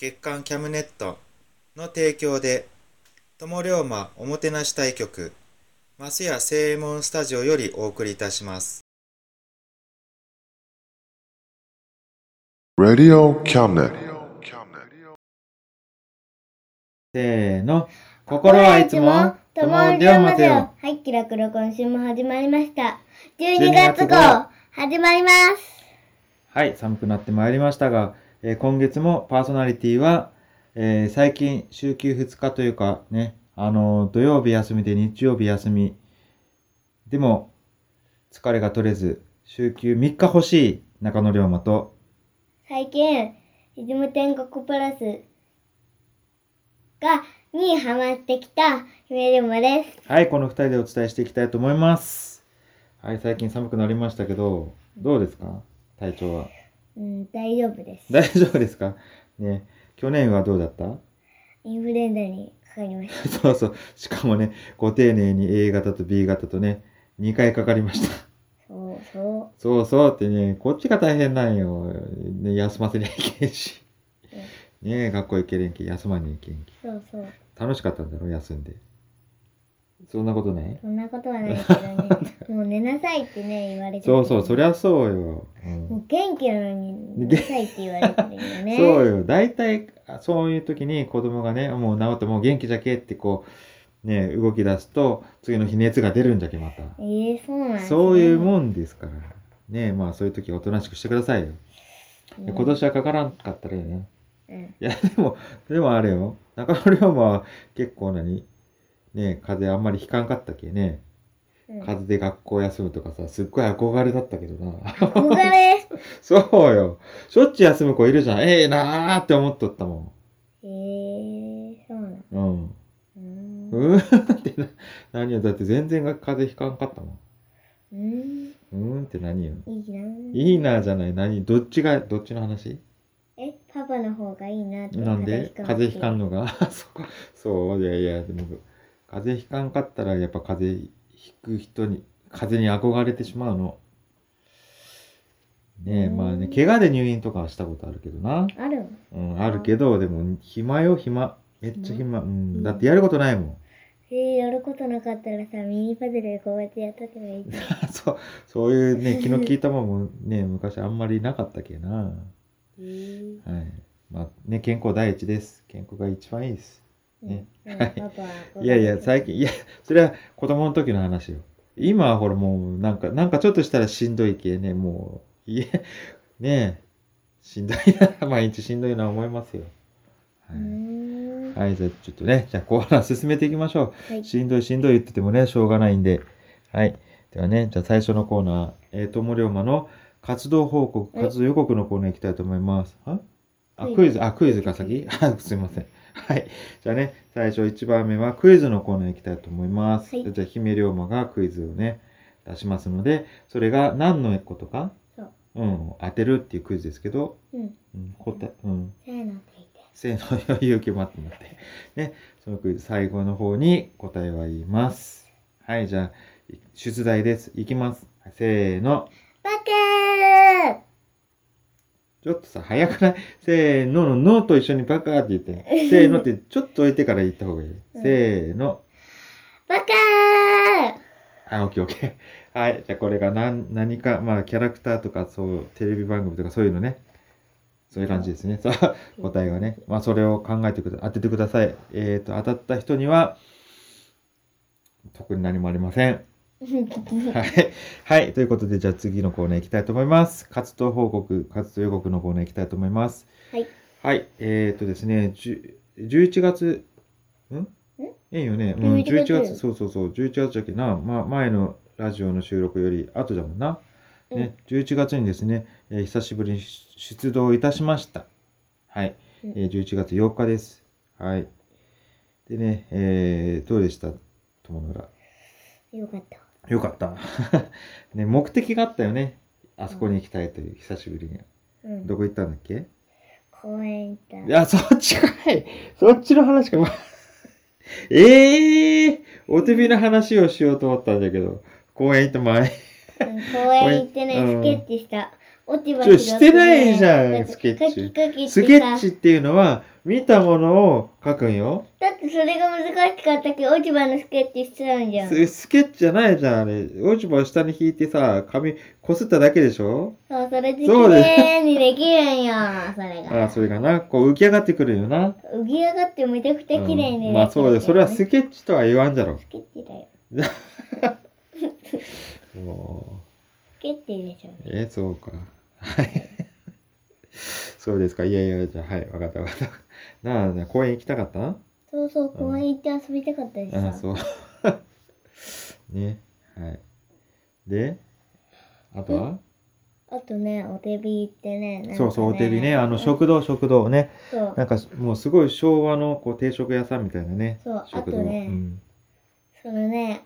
月刊キャムネットの提供で友龍馬おもてなし対局マスヤ正右衛門スタジオよりお送りいたします Radio Cabinet. せーの。心はいつも、ともりょうませよ。はい、キラクロ今週も始まりました。12 12月号、始まります。はい、寒くなってまいりましたが、えー今月もパーソナリティは、えー最近週休2日というかね、あのー土曜日休みで日曜日休み。でも、疲れが取れず、週休3日欲しい中野龍馬と、最近、リズム天国プラスが、にハマってきた、姫るまです。はい、この2人でお伝えしていきたいと思います。はい、最近寒くなりましたけど、どうですか？体調は。うん、大丈夫です。大丈夫ですか？ね、去年はどうだった？インフルエンザにかかりました。そうそう。しかもね、ご丁寧に A 型と B 型とね、2回かかりました。そうそそうそうってね、こっちが大変なんよ。ね、休ませにゃいけんし。ね学校行けれんけん、休まに行けんけう。そうそう。ん。楽しかったんだろ、休んで。そんなことない？そんなことはないけどね。もう寝なさいってね、言われてそうそう、そりゃ。ゃそうよ。もう元気なのに、寝なさいって言われてるよね。そうよ。大体、あそういう時に子供がね、もう治ってもう元気じゃけってこう、ね、動き出すと、次の日熱が出るんじゃけ、また。ええそうなんですねそういうもんですから。ねまあそういう時はおとなしくしてくださいよ。で今年はかからんかったらいいね。うん。いや、でも、でもあれよ。中野龍馬は結構何？ね風邪あんまりひかんかったっけね。うん風邪で学校休むとかさ、すっごい憧れだったけどな。憧れ？そうよ。しょっちゅう休む子いるじゃん。ええなーって思っとったもええそうなん。ん。うん。うーん。うーんってな、何よ。だって全然が風邪ひかんかったもん。うーん。うーんって何よ。いいな。いいなじゃない。何どっちが、どっちの話？え、パパの方がいいなって。なんで？風邪ひかんの。のが？そうそう、いやいや、でも、風邪ひかんかったら、やっぱ風邪ひく人に、風邪に憧れてしまうの。ねえ、うんまあね、怪我で入院とかはしたことあるけどな。あるうん、あるけど、でも、暇よ、暇。めっちゃ暇。うん、だってやることないもん。えー、やることなかったらさ、ミニパズルでこうやってやっとけばいいじゃん。そう、そういうね、気の利いたもんもね、昔あんまりなかったけな。えーはい。まあね、健康第一です。健康が一番いいです。ねいやいや、最近、いや、それは子供の時の話よ。今はほらもう、なんか、なんかちょっとしたらしんどい系ね、もう、いえ、ねえ、しんどいな、毎日しんどいな思いますよ。はい。はい、じゃあちょっとね、じゃあコーナー進めていきましょう。はい。しんどいしんどい言っててもね、しょうがないんで。はい。ではね、じゃあ最初のコーナー、えー、ともりょうまの活動報告、え活動予告のコーナー行きたいと思います。あ？あ、クイズクイズ、あ、クイズか先？あすいません。はい。じゃあね、最初1番目はクイズのコーナー行きたいと思います。はいじゃあ、姫龍馬がクイズをね、出しますので、それが何のことか、そう。うん、当てるっていうクイズですけど、うん。うん、答え、うん。せーのって言って。せーの、勇気待って待って。ね、そのクイズ最後の方に答えは言います。はい、じゃあ、出題です。いきます。せーの。バカーちょっとさ、早くない？せーのの、のと一緒にバカーって言って。せーのってちょっと置いてから言った方がいい。うんせーの。バカーはい、オッケーオッケー。はい、じゃあこれが何、何か、まあ、キャラクターとか、そう、テレビ番組とかそういうのね。そういう感じですね。さあ、答えはね。まあ、それを考えてくだ、当ててください。えっ、と、当たった人には、特に何もありません。はい。はい。ということで、じゃあ次のコーナー行きたいと思います。活動報告、活動予告のコーナー行きたいと思います。はい。はい。えっ、とですね、じゅ11月、ん？いいよね。うん、11 11月月、そうそうそう、11月だっけな、ま、前のラジオの収録より後だもんな。ね、11月にですね、えー久しぶりに出動いたしました。はい。うんえー11月8日です。はい。でね、えー、どうでした？友野浦。よかった。よかった。ね、目的があったよね。あそこに行きたいという、久しぶりに。うん。どこ行ったんだっけ？公園行った。いや、そっちかい。そっちの話か。ま ええー、お手びの話をしようと思ったんだけど、公園行った前。うん公園行ってね、うんスケッチした。落ち葉ちょしてないじゃんスケッチスケッチっていうのは、見たものを書くんよ。だってそれが難しかったけど、落ち葉のスケッチしちゃうんじゃん。ススケッチじゃないじゃん、あれ。落ち葉を下に引いてさ、紙こすっただけでしょ？そう、それで綺そうです麗にできるんよ、それが。ああ、それがな、こう浮き上がってくるよな。浮き上がってめちゃくちゃ綺麗にできる、うんまあそうだよ。それはスケッチとは言わんじゃろ。スケッチだよ。もスケッチでしょ。う、えーそうか。はい。そうですか。いやいや、じゃあ、はい、わかったわかった。なあ、公園行きたかった？そうそう、公園行って遊びたかったしさ。ああ、そう。ね。はい。で、あとは？あとね、お手び行ってね。ねそうそう、お手びね。あの、食堂、食堂ね。なんか、もうすごい昭和のこう定食屋さんみたいなね。そう、あ。とね、うん。そのね、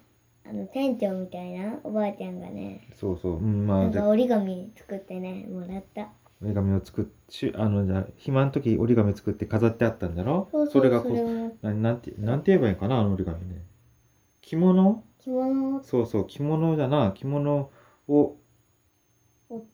あの、店長みたいなおばあちゃんがね、そうそう。うん、まあなんか折り紙作ってね、もらった。折り紙を作っしあの、じゃあ、暇の時折り紙作って飾ってあったんだろ？そうそう、れがこう、それをななんて、なんて言えばいいかな、あの折り紙ね。着物？着物？をそうそう、着物じゃな、着物を折っ、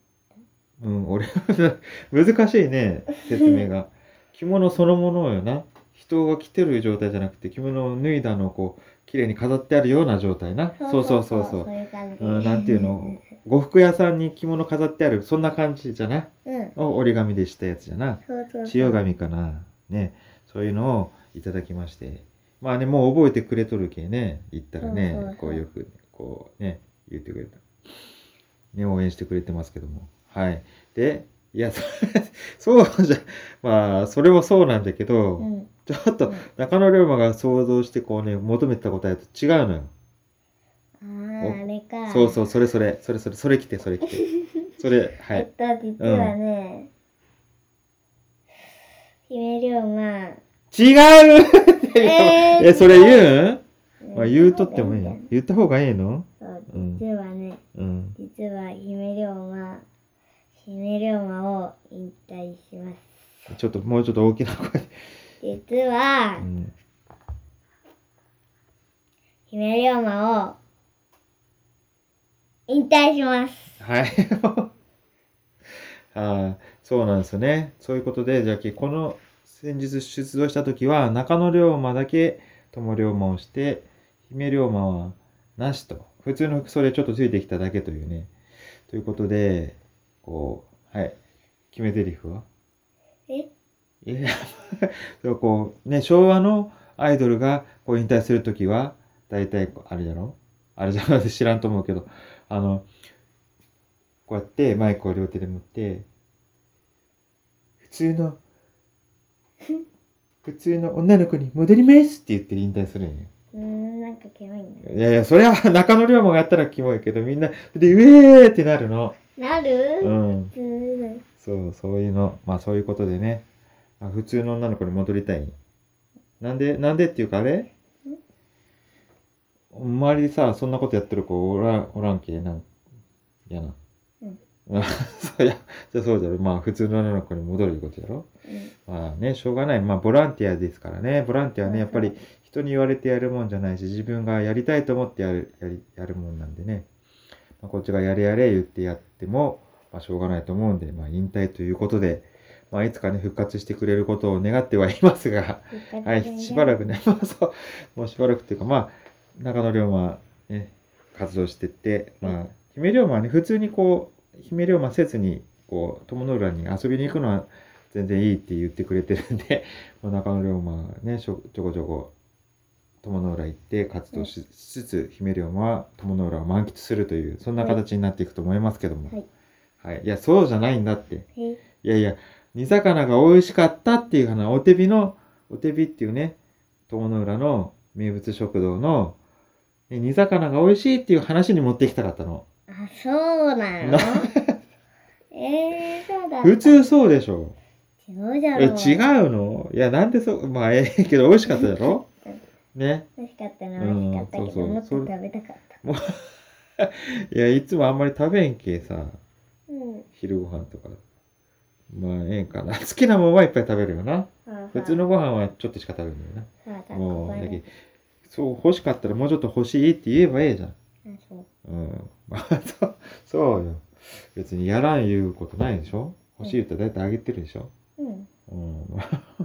うん、俺、難しいね、説明が。着物そのものよな。人が着てる状態じゃなくて、着物を脱いだのをこう、綺麗に飾ってあるような状態な。そうそうそうそう。そういう感じ。うん、なんていうの、呉服屋さんに着物飾ってある、そんな感じじゃな。うん。を折り紙でしたやつじゃな。そうそうそう。千代紙かな？ね。そういうのをいただきまして。まあね、もう覚えてくれとるけね。言ったらね、そうそうそうこうよく、こうね、言ってくれた。ね、応援してくれてますけども。はい。で、いや、そそうじゃ、まあ、それもそうなんだけど、うん。ちょっとうん中野龍馬が想像してこうね、求めてた答えと違うのよ。ああ、あれか。そうそう、それそれ、それそれ、それ来て、それ来て。それ、はい。えっと、実はね、姫龍馬、違うえーえ、それ言うんうんまあ、言うとってもいいよ。言った方がいいの実はね、うん。実は姫龍馬、姫龍馬を引退します。ちょっと、もうちょっと大きな声で。実はう、ん。姫龍馬を引退します。はい。ああ、そうなんですよね。そういうことで、じゃあ、この先日出動した時は、中野龍馬だけ友龍馬をして、姫龍馬はなしと。普通の服装でちょっとついてきただけというね。ということで、こう、はい。決め台詞は？え？いや、そうこう、ね、昭和のアイドルがこう引退するときは、大体あれじゃろ？あれじゃろ知らんと思うけど、あの、こうやってマイクを両手で持って、普通の、普通の女の子に戻りますって言って引退するんよ。うーん、なんかキモいね。いやいや、それは中野龍馬がやったらキモいけど、みんな、で、うえーってなるの。なる？うん。そう、そういうの。まあそういうことでね。あ普通の女の子に戻りたい。なんで、なんでっていうかあれ？周りでさ、そんなことやってる子おらん、おらんけ？なん、やな。うん。まあ、そうや、じゃあそうだろ。まあ、普通の女の子に戻るいうことだろ。うんまあね、しょうがない。まあ、ボランティアですからね。ボランティアはね、やっぱり人に言われてやるもんじゃないし、自分がやりたいと思ってやる、やり、やるもんなんでね。まあ、こっちがやれやれ言ってやっても、まあ、しょうがないと思うんで、まあ、引退ということで、まあ、いつかね、復活してくれることを願ってはいますが、はい、しばらくね、まあそう、もうしばらくっていうか、まあ、中野龍馬、ね、活動してって、まあ、姫龍馬はね、普通にこう、姫龍馬せずに、こう、友の浦に遊びに行くのは全然いいって言ってくれてるんで、まあ、中野龍馬はね、ちょこちょこ、友の浦行って活動しつつ、姫龍馬は友の浦を満喫するという、そんな形になっていくと思いますけども。はい。はい。いや、そうじゃないんだって。はい。いやいや、煮魚が美味しかったっていう話、お手火の、お手火っていうね、友の浦の名物食堂の、ね煮魚が美味しいっていう話に持ってきたかったの。あ、そうなの？な えー、そうだ。普通そうでしょ。違うじゃろえ、違うの？いや、なんでそう、まあ、ええけど美味しかっただろ？ね。美味しかったな、うん美味しかったけど、そうそうもっと食べたかった。いや、いつもあんまり食べんけさ、うん。昼ご飯とか。まあ、ええんかな。好きなもんはいっぱい食べるよな。普通のご飯はちょっとしか食べるんだよな。もう、だけそう、欲しかったらもうちょっと欲しいって言えばええじゃん。あそううん。まあ、そう、よ。別にやらん言うことないでしょ？欲しい言ったら大体あげてるでしょ？うん。うん。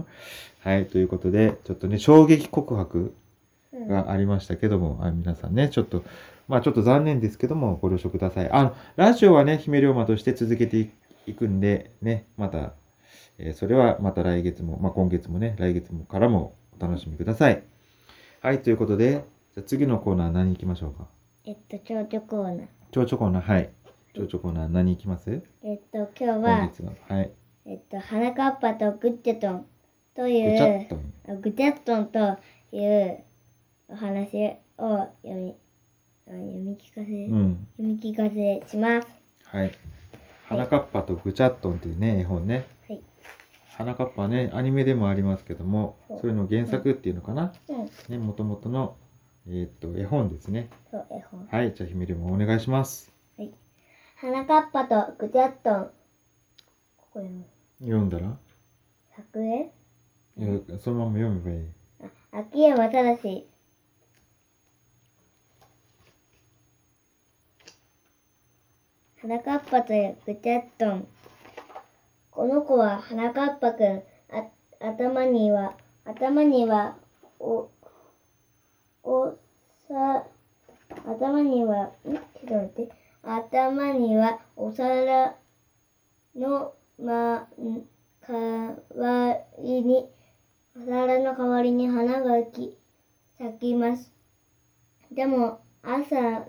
はい、ということで、ちょっとね、衝撃告白うん。がありましたけども、あ皆さんね、ちょっと、まあちょっと残念ですけども、ご了承ください。あの、ラジオはね、姫龍馬として続けていいくんで、ね、また、えーそれはまた来月も、まあ今月もね、来月もからもお楽しみください。はい、ということで、じゃあ次のコーナー何行きましょうか？えっと、蝶々コーナー。蝶々コーナー、はい。蝶々コーナー何行きます？えっと、今日今は。はい。えっと、花かっぱとグッチェトンといぐちゃっう、と。あグチャットンというお話を読み、あ読み聞かせ、うん。読み聞かせします。はい。花かっぱとぐちゃっとんっていうね、絵本ね。はい。花かっぱね、アニメでもありますけども、そうそれの原作っていうのかな？うん。ね、もともとの、えーっと、絵本ですね。そう、絵本。はい、じゃあ、ひめりもお願いします。花かっぱとグチャットン。ここ読む。読んだら？作絵いやそのまま読めばいい。あ秋山正。花かっぱとグチャットン。この子は花かっぱくん。あ頭には、頭には、お、おさ、頭には、ん？ちょっと待って。頭にはお皿のま、ん代わりに、お皿の代わりに花がき咲きます。でも朝、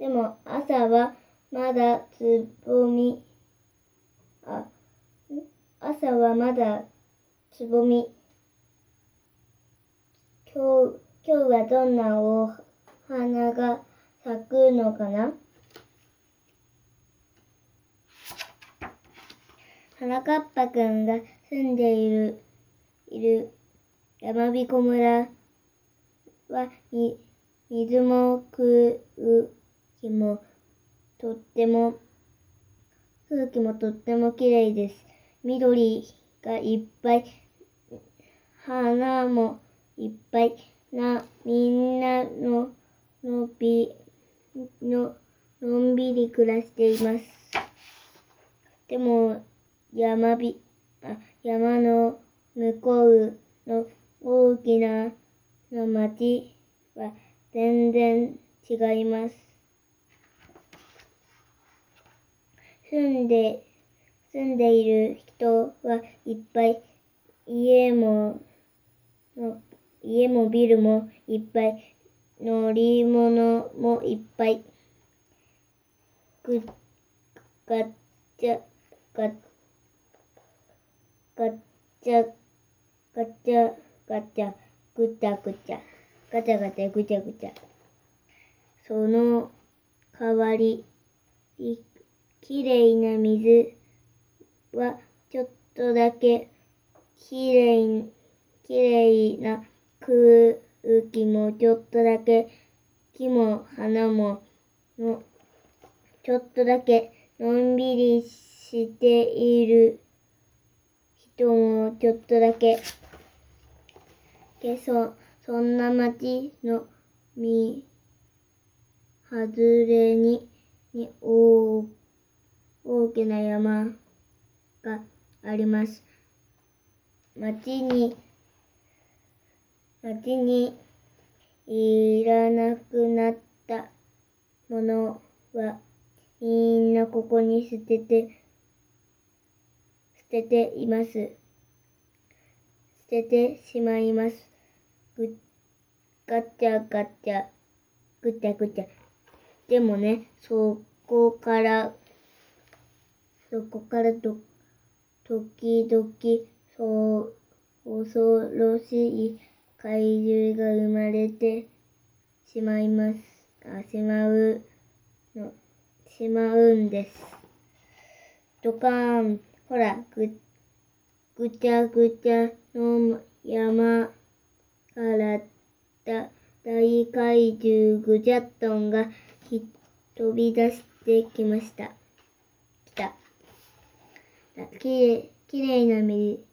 でも朝はまだつぼみ、あ、朝はまだつぼみ。今日、今日はどんなお花が咲くのかな？花かっぱくんが住んでいる、いる山彦村は、み、水も空気もとっても、空気もとっても綺麗です。緑がいっぱい、花もいっぱいな、みんなの、のび、の、のんびり暮らしています。でも、山び、あ山の向こうの大きなの町は全然違います。住んで、住んでいる人はいっぱい、家も、家もビルもいっぱい、乗り物もいっぱい。ぐ、ガッチャ、ガッ、ガッチャ、ガチャ、ガチャ、ぐちゃぐちゃ、ガチャガチャぐちゃぐちゃ。その代わり、きれいな水はちょっとだけ、きれい、きれいな空気もちょっとだけ、木も花もの、ちょっとだけのんびりしている人もちょっとだけ、けそ、そんな町のみ、外れに、に大、大きな山があります。町に、町にいらなくなったものはみんなここに捨てて、捨てています。捨ててしまいます。ぐ、ガチャガチャ、ぐちゃぐちゃ。でもね、そこから、そこからど、時々、そう、恐ろしい怪獣が生まれてしまいます。あ、しまうの、しまうんです。ドカーン、ほら、ぐ、ぐちゃぐちゃの山からだ大怪獣グジャットンが飛び出してきました。きれい、きれいな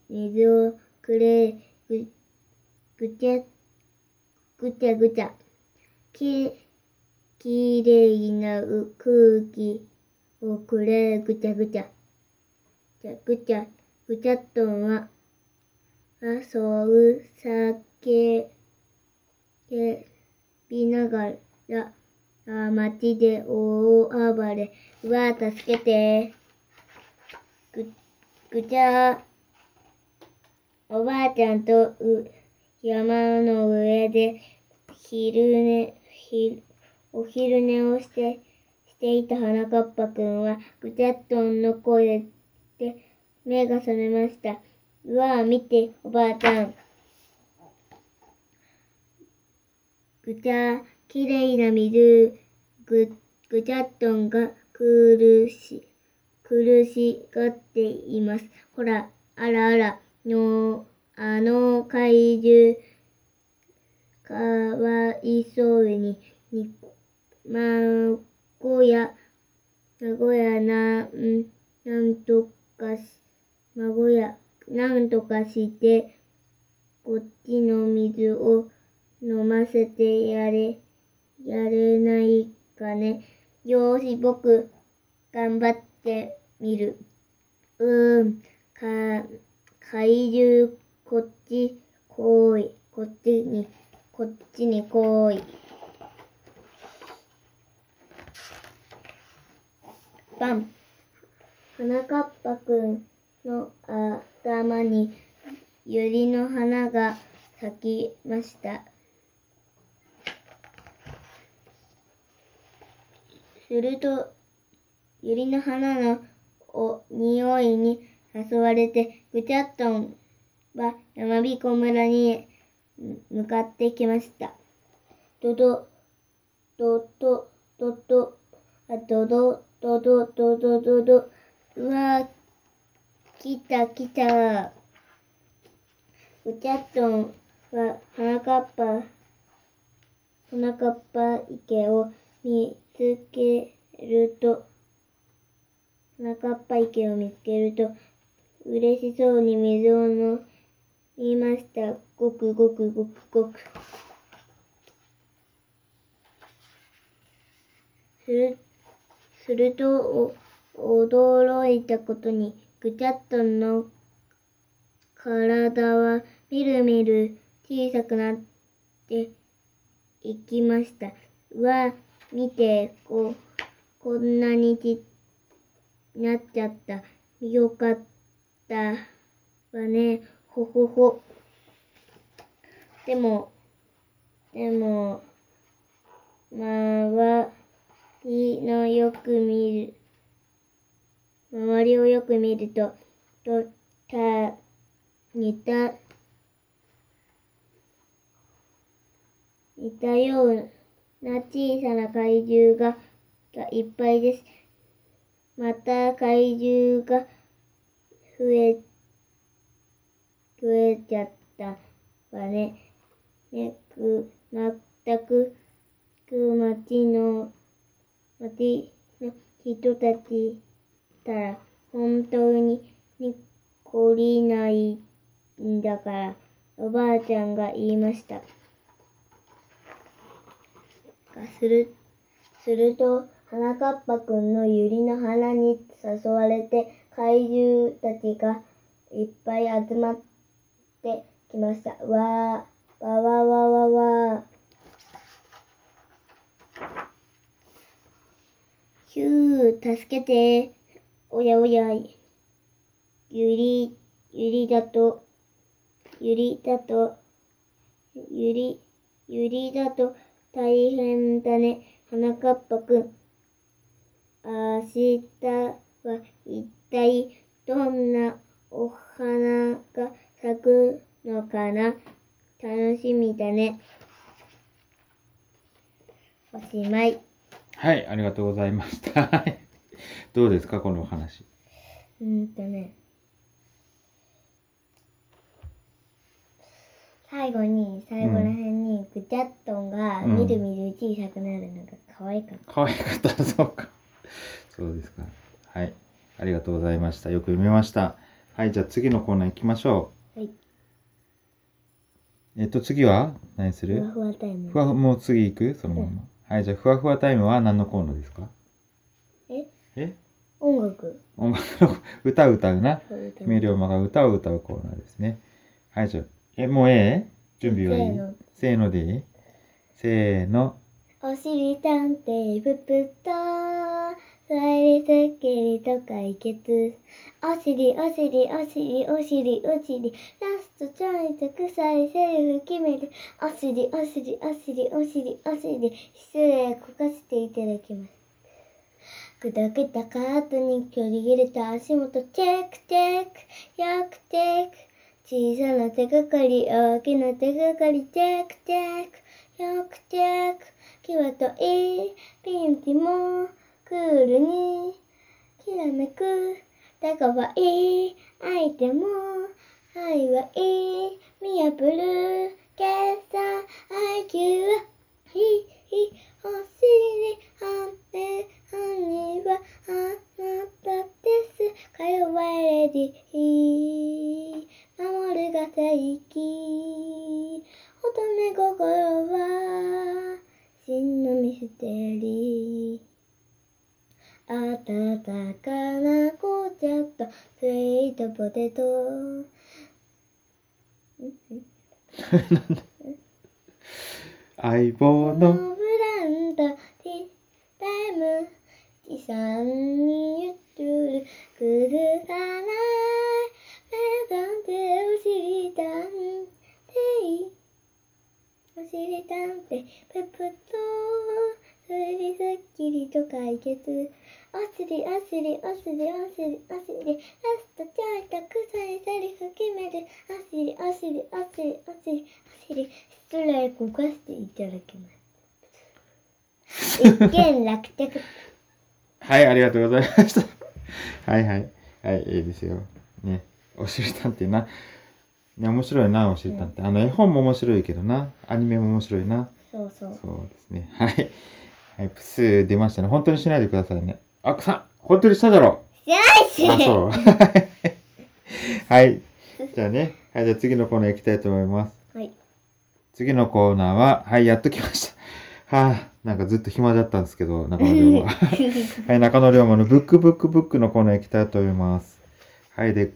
水をくれ、ぐ、ぐちゃ、ぐちゃぐちゃ。き、きれいな空気をくれ、ぐちゃぐちゃ。じゃ、ぐちゃ、ぐちゃっとんは、あ、そう、さけ、けびながら、あ、街で大暴れ。うわ、助けて。ぐ、ぐちゃ、おばあちゃんとう山の上で昼寝、ひお昼寝をして、していた花かっぱくんは、ぐちゃっとんの声で目が覚めました。うわあ、見て、おばあちゃん。ぐちゃ、きれいな水、ぐ、ぐちゃっとんが苦し、苦しがっています。ほら、あらあら、の、あの怪獣、かわいそうに、に、まごや、まごやな、ん、なんとかし、まごや、なんとかして、こっちの水を飲ませてやれ、やれないかね。よーし、僕、頑張ってみる。うーん、か、怪獣、こっち、こい、こっちに、こっちにこい。バン。花かっぱくんの頭に百合の花が咲きました。すると、百合の花のお匂いに誘われて、ぐちゃっとんは山彦村に向かってきました。どど、どど、どど、あ、どど、どど、どど、どど、うわー、来た来た。ぐちゃっとんは花かっぱ、花かっぱ池を見つけると、花かっぱ池を見つけると、嬉しそうに水を飲みました。ごくごくごくごく。する、すると、驚いたことに、ぐちゃっとの体はみるみる小さくなっていきました。わ、見て、こ、こんなにちっなっちゃった。よかったわね。ほほほ。でも、でも、周りのよく見る、周りをよく見ると、と、た、似た、似たような小さな怪獣が、がいっぱいです。また怪獣が増え、増えちゃったわね。ね、く、まったく、く町の、町の人たちたら本当にに懲りないんだから、おばあちゃんが言いました。する、すると、花かっぱくんの百合の花に誘われて、怪獣たちがいっぱい集まってきました。わー、わわわわわヒュー、助けて。おやおや、ゆり、ゆりだと、ゆりだと、ゆり、ゆりだと大変だね。花かっぱくん。明日は一体どんなお花が咲くのかな？楽しみだね。おしまい。はい、ありがとうございました。は いどうですか、このお話？うーんとね。最後に、最後らへんに、ぐちゃっとんが、うんみるみる小さくなるのが可愛かった。可愛かった、そうか。そうですか。はい。ありがとうございました。よく読めました。はい、じゃあ次のコーナー行きましょはい。う。えっと、次は何する？ふわふわタイムふ。わふもう次行く？そのまま。はい、じゃあ、ふわふわタイムは何のコーナーですか？え？え？音楽。音楽の歌を歌うな。姫龍馬が歌を歌うコーナーですね。はい、じゃあ、え、もうええ？準備はいい？せーのせーのでいい？せーの。おしりたんていぷぷと、さりすっきりと解決。おしりおしりおしりおしりおしり、ラストちょいと臭いセリフ決める。おしりおしりおしりおしりおしり、失礼こかせていただきます。砕けたカートに距離切れた足元チェックチェックよくチェック小さな手がかり大きな手がかりチェックチェックよくチェック際といいピンチもクールにきらめくだかわいい相手も愛はいい見破る計算 IQ はひひお尻あって犯人はあなたです。かよわレディー。テト 相棒のの。ブランドティタイム地産にゆってる崩さない目覚んでおしりたんておしりたんてペプとそれにすっきりと解決おしりおしりおしりおしりおしりラストちょいと臭いセリフ決めるおしりおしりおしりおしりおしり失礼こかせていただきます一件落着はい、ありがとうございました。はいはい。はい、いいですよ。ね。おしりたんてな。ね、面白いな、おしりたんて。あの、絵本も面白いけどな。アニメも面白いな。そうそうそうですね。はい。はい、プス出ましたね。本当にしないでくださいね。あ、くさ本当にしただろじゃないしあ、そう。はい。じゃあね。はい、じゃあ次のコーナー行きたいと思います。はい次のコーナーは、はい、やっと来ました。はあ、なんかずっと暇だったんですけど、中野龍馬。はい、中野龍馬のブックブックブックのコーナー行きたいと思います。はい、で、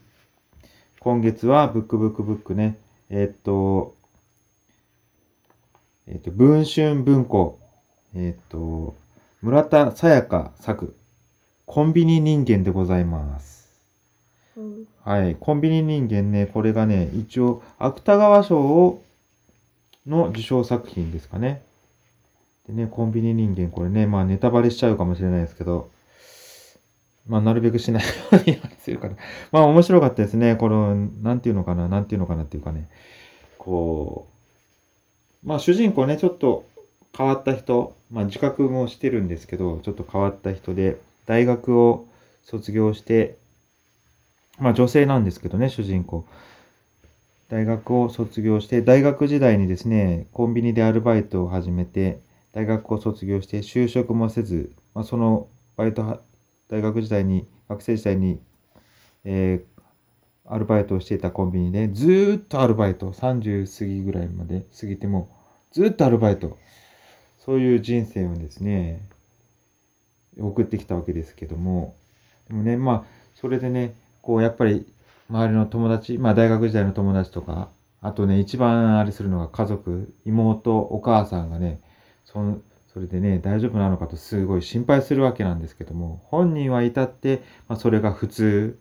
今月はブックブックブックね、えーっと、えーっと、文春文庫、えーっと、村田沙耶香作、コンビニ人間でございます。うんはい、コンビニ人間ね、これがね、一応、芥川賞を、の受賞作品ですかね。ね、コンビニ人間、これね、まあネタバレしちゃうかもしれないですけど、まあなるべくしないようにするから。まあ面白かったですね。この、なんていうのかな、なんていうのかなっていうかね、こう、まあ主人公ね、ちょっと変わった人、まあ自覚もしてるんですけど、ちょっと変わった人で、大学を卒業して、まあ女性なんですけどね、主人公。大学を卒業して、大学時代にですね、コンビニでアルバイトを始めて、大学を卒業して就職もせず、まあ、そのバイト大学時代に、学生時代に、えーアルバイトをしていたコンビニで、ずっとアルバイト、30過ぎぐらいまで過ぎても、ずっとアルバイト。そういう人生をですね、送ってきたわけですけども、でもね、まあ、それでね、こう、やっぱり、周りの友達、まあ、大学時代の友達とか、あとね、一番あれするのが家族、妹、お母さんがね、その、それでね、大丈夫なのかとすごい心配するわけなんですけども、本人は至って、まあ、それが普通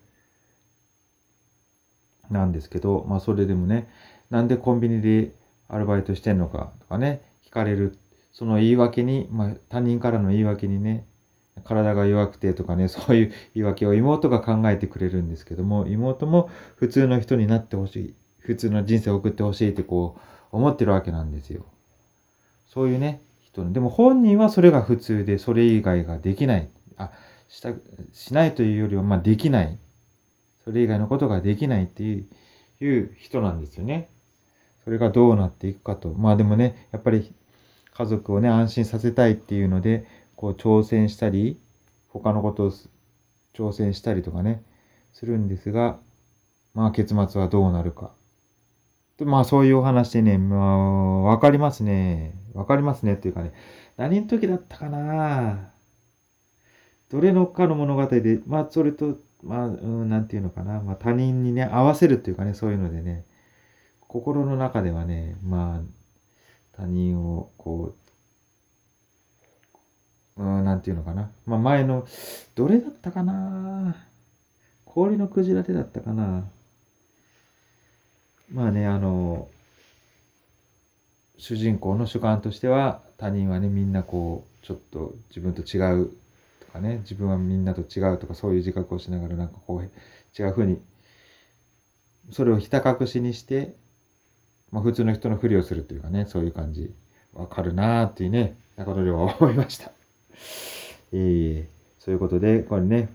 なんですけど、まあ、それでもね、なんでコンビニでアルバイトしてんのかとかね、聞かれる、その言い訳に、まあ、他人からの言い訳にね、体が弱くてとかね、そういう言い訳を妹が考えてくれるんですけども、妹も普通の人になってほしい、普通の人生を送ってほしいってこう、思ってるわけなんですよ。そういうね、人。でも本人はそれが普通で、それ以外ができない。あ、した、しないというよりは、まあできない。それ以外のことができないっていう、いう人なんですよね。それがどうなっていくかと。まあでもね、やっぱり家族をね、安心させたいっていうので、こう挑戦したり、他のことを挑戦したりとかね、するんですが、まあ結末はどうなるか。でまあそういうお話でね、まあわかりますね。わかりますねっていうかね、何の時だったかな。どれのかの物語で、まあそれと、まあ、うん、なんていうのかな、まあ他人にね、合わせるっていうかね、そういうのでね、心の中ではね、まあ、他人をこう、うん、なんていうのかな。まあ前の、どれだったかな。氷のクジラ手だったかな。まあね、あの、主人公の主観としては、他人はね、みんなこう、ちょっと自分と違うとかね、自分はみんなと違うとか、そういう自覚をしながら、なんかこう、違うふうに、それをひた隠しにして、まあ普通の人のふりをするというかね、そういう感じ、わかるなーっていうね、中野亮は思いました。ええそういうことで、これね、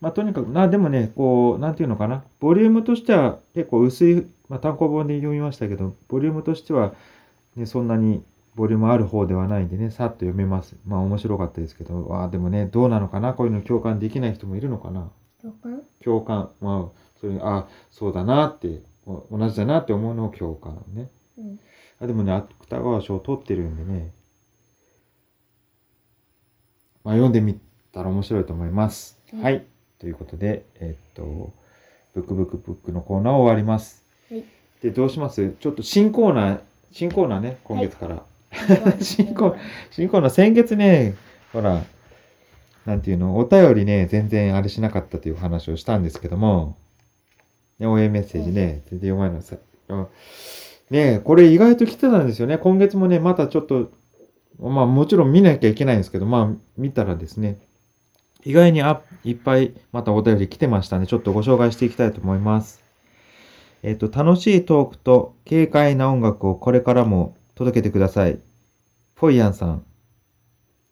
まあとにかく、な、でもね、こう、なんていうのかな、ボリュームとしては結構薄い、まあ単行本で読みましたけど、ボリュームとしては、ね、そんなにボリュームある方ではないんでね、さっと読めます。まあ面白かったですけど、ああ、でもね、どうなのかな、こういうの共感できない人もいるのかな？共感？共感、まあ、それに、ああ、そうだなって、お同じだなって思うのを共感ね。うん。あでもね、芥川賞を取ってるんでね、まあ、読んでみたら面白いと思います。はいはい。ということで、えっと、ブックブックブックのコーナーを終わります。はい。で、どうします？ちょっと新コーナー、新コーナーね、今月から。新コー新コーナー、先月ね、ほら、なんていうの、お便りね、全然あれしなかったという話をしたんですけども、ね、応援メッセージね、全然読まないのさ。うんねこれ意外と来てたんですよね。今月もね、またちょっと、まあもちろん見なきゃいけないんですけど、まあ見たらですね、意外にあいっぱいまたお便り来てましたね。ちょっとご紹介していきたいと思います。えっ、と、楽しいトークと軽快な音楽をこれからも届けてください。フォイヤンさん。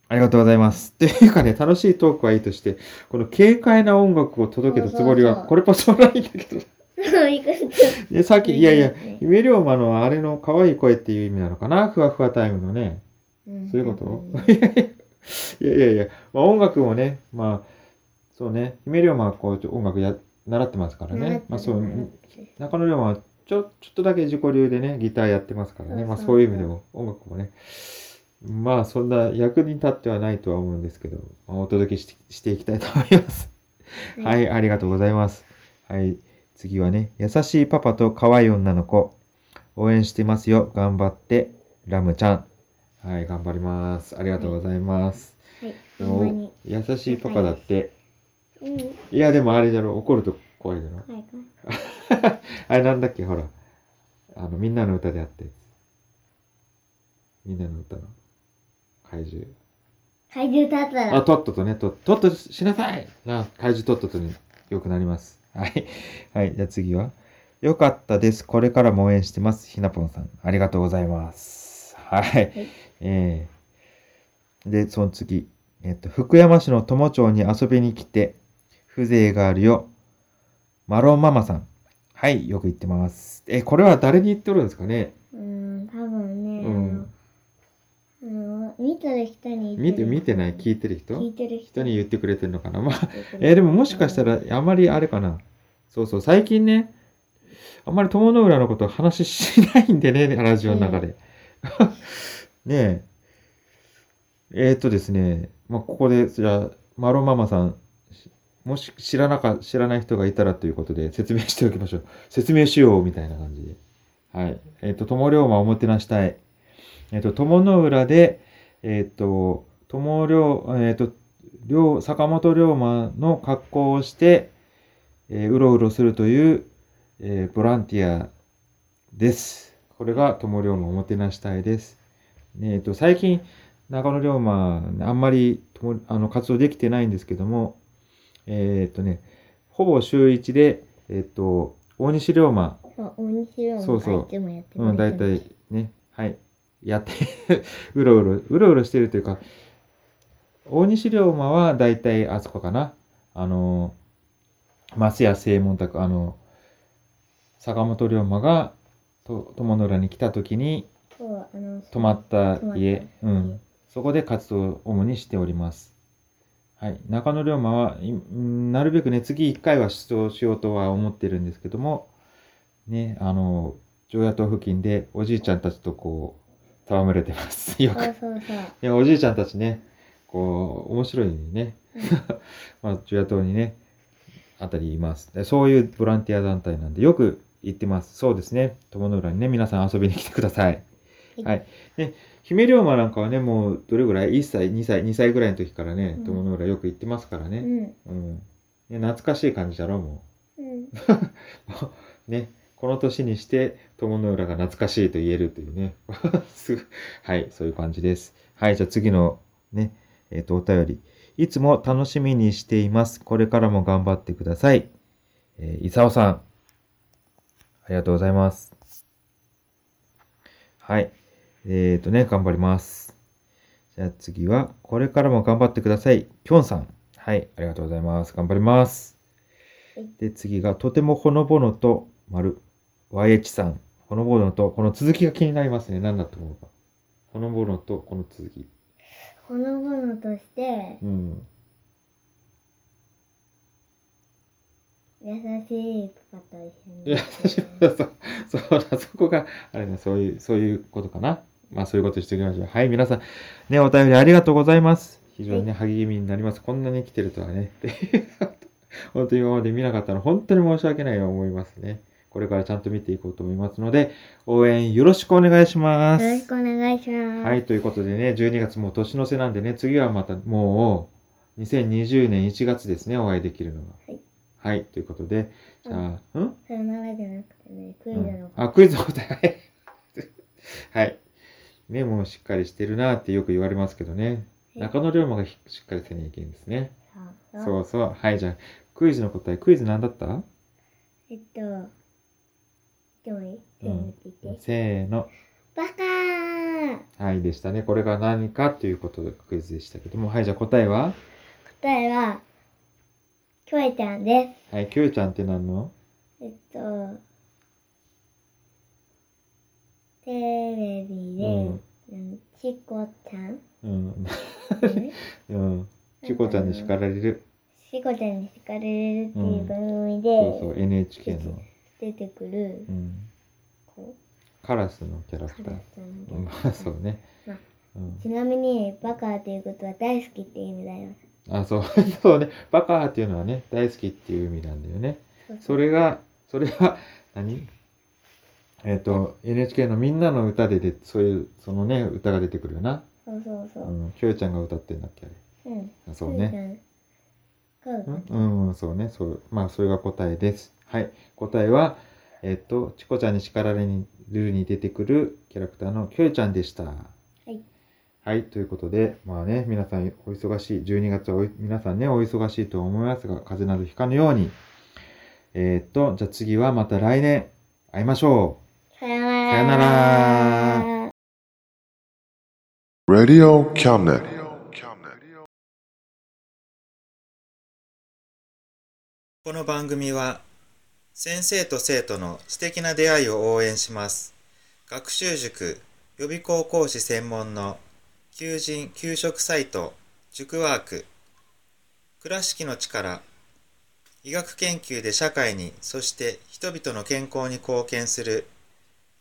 ありがとうございます。っていうかね、楽しいトークはいいとして、この軽快な音楽を届けたつもりは、これパスはないんだけど。さっき、いやいや、夢龍馬のあれの可愛い声っていう意味なのかな？ふわふわタイムのね。うんそういうこと？いやいやいや、まあ音楽もね、まあ、そうね、姫龍馬はこう音楽や、習ってますからね。まあそう、中野龍馬はちょ、ちょっとだけ自己流でね、ギターやってますからね。まあそういう意味でも音楽もね、まあそんな役に立ってはないとは思うんですけど、まあお届けしてしていきたいと思います。ははい、ありがとうございます。はい、次はね、優しいパパと可愛い女の子、応援してますよ。頑張って、ラムちゃん。はい、頑張ります。ありがとうございます。はい。優しいパパだって、うん。はいいやでもあれだろ、怒ると怖いだろ。はい。あれなんだっけ、ほら。あの、みんなの歌であったやつ。みんなの歌の怪獣。怪獣だったあ、ら。とっととね、と、とっととしなさいな、怪獣とっととによくなります。はい。はい。じゃあ次は。よかったです。これからも応援してます。ひなぽんさん。ありがとうございます。はい。えー、で、その次。えっと、福山市の友町に遊びに来て、風情があるよ。マロンママさん。はい。よく言ってます。え、これは誰に言っておるんですかね？うん、多分ね、うん見てる人に見て、見てない？聞いてる人？聞いてる人人に言ってくれてるのかな？まあ、えーでももしかしたら、あまりあれかな？そうそう、最近ね、あんまり友の浦のこと話しないんでね、ラジオの中で。ねえ。えーっとですね、まあ、ここで、じゃあ、マロママさん、しもし知らなか、知らない人がいたらということで説明しておきましょう。説明しようみたいな感じで。はい。えーっと、友龍馬をおもてなしたい。えーっと、友の浦で、えーっと、友龍、えっと、龍坂本龍馬の格好をして、えーうろうろするという、えーボランティアです。これが友龍馬おもてなしたいです。えっと、最近、中野龍馬、あんまりともあの活動できてないんですけども、えーっとね、ほぼ週一で、えーっと、大西龍馬、そう大西龍馬そうそう。うん、大体ね、はい、やって、うろうろ、うろうろしてるというか、大西龍馬は大体あそこかな。あの、松屋正門宅、あの、坂本龍馬がと友の浦に来た時に泊まった家、うん、そこで活動を主にしております。はい、中野龍馬はなるべくね、次1回は出場しようとは思ってるんですけども、ね、あの、常夜灯付近でおじいちゃんたちとこう、戯れてます。よく。そうそうそういや、おじいちゃんたちね、こう、面白いね。まあ、ジュア島にね、あたりいます。でそういうボランティア団体なんで、よく行ってます。そうですね。友の浦にね、皆さん遊びに来てください。いはい。で、姫龍馬なんかはね、もう、どれぐらい ?1 歳、2歳、2歳ぐらいの時からねう、ん友の浦よく行ってますからね。うんうん。ね、懐かしい感じだろ、もうんう。ね。この年にして、友の浦が懐かしいと言えるというね。はい、そういう感じです。はい、じゃあ次のね、えっ、と、お便り。いつも楽しみにしています。これからも頑張ってください。えー、いさおさん。ありがとうございます。はい。えっ、とね、頑張ります。じゃあ次は、これからも頑張ってください。きょんさん。はい、ありがとうございます。頑張りますはい。で、次が、とてもほのぼのと、丸。YH さん。ほのぼのと、この続きが気になりますね。何だと思うか。ほのぼのと、この続き。ほのぼのとしてうん。優しいパパと一緒にいや、そう、そうだ、そこが、あれね、そういう、そういうことかな。まあ、そういうことしておきましょう。はい、皆さん、ね、お便りありがとうございます。非常にね、励みになります。こんなに来てるとはね。本当に今まで見なかったの、本当に申し訳ないと思いますね。これからちゃんと見ていこうと思いますので、応援よろしくお願いします。よろしくお願いしますはい、ということでね、12月もう年の瀬なんでね、次はまたもう、2020年1月ですね、お会いできるのが。はい。はい、ということで、じゃあ、うんさよならじゃなくてねクイズのうんあ、クイズの答え。はい。ね、もうしっかりしてるなってよく言われますけどね。い中野龍馬がしっかりせなきゃいけんですね。そうそう。はい、じゃあ、クイズの答え。クイズ何だった？えっと言って？もいいせーの。バカーはい、でしたね。これが何かということでクイズでしたけども。はい、じゃあ答えは？答えはキョエちゃんですはい、キューちゃんって何の？えっとテレビで、うんうんチコちゃんうん。ね うん。チコちゃんに叱られる。チコちゃんに叱られるっていう番組そうでそう、NHK の。出てくるうん。子カラスのキャラクターまあ、そうね。まあうん。ちなみにバカということは大好きっていう意味だよあ、そう、そうね。バカーっていうのはね、大好きっていう意味なんだよね。そうそれが、それは何、えっ、と、NHK のみんなの歌でで、そういう、そのね、歌が出てくるよな。そうそうそうう、ん。きょうちゃんが歌ってんだっけ、あれ。うんあそうね。うん、うん、そうね。そう。まあ、それが答えです。はい。答えは、えっ、と、チコちゃんに叱られるに出てくるキャラクターのきょうちゃんでした。はいはい、ということで、まあね、皆さんお忙しい、12月は皆さんね、お忙しいと思いますが、風邪などひかぬように。えーっと、じゃあ次はまた来年会いましょさよならさよなら Radio Cabinet. この番組は先生と生徒の素敵な出会いを応援します学習塾予備校講師専門の求人・給食サイト、塾ワーク、倉敷の力、医学研究で社会に、そして人々の健康に貢献する、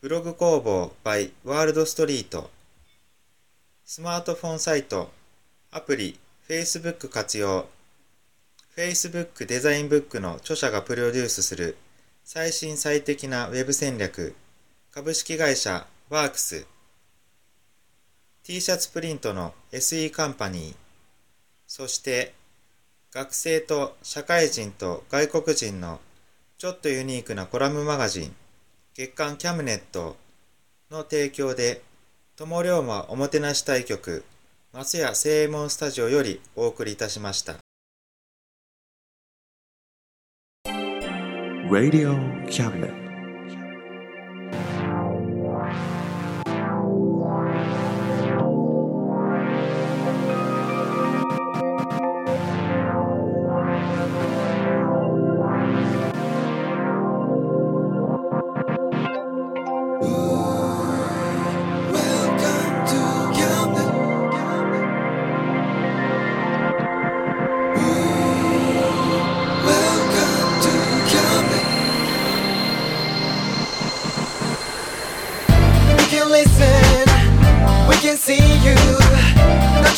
ブログ工房 by ワールドストリート、スマートフォンサイト、アプリ、Facebook 活用、Facebook デザインブックの著者がプロデュースする。最新最適なウェブ戦略、株式会社ワークス、T シャツプリントの SE カンパニー、そして学生と社会人と外国人のちょっとユニークなコラムマガジン、月刊キャムネットの提供で、友龍馬おもてなし対局、松屋正門スタジオよりお送りいたしました。Radio Cabinet.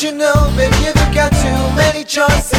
Don't you know, baby, you've got too many choices.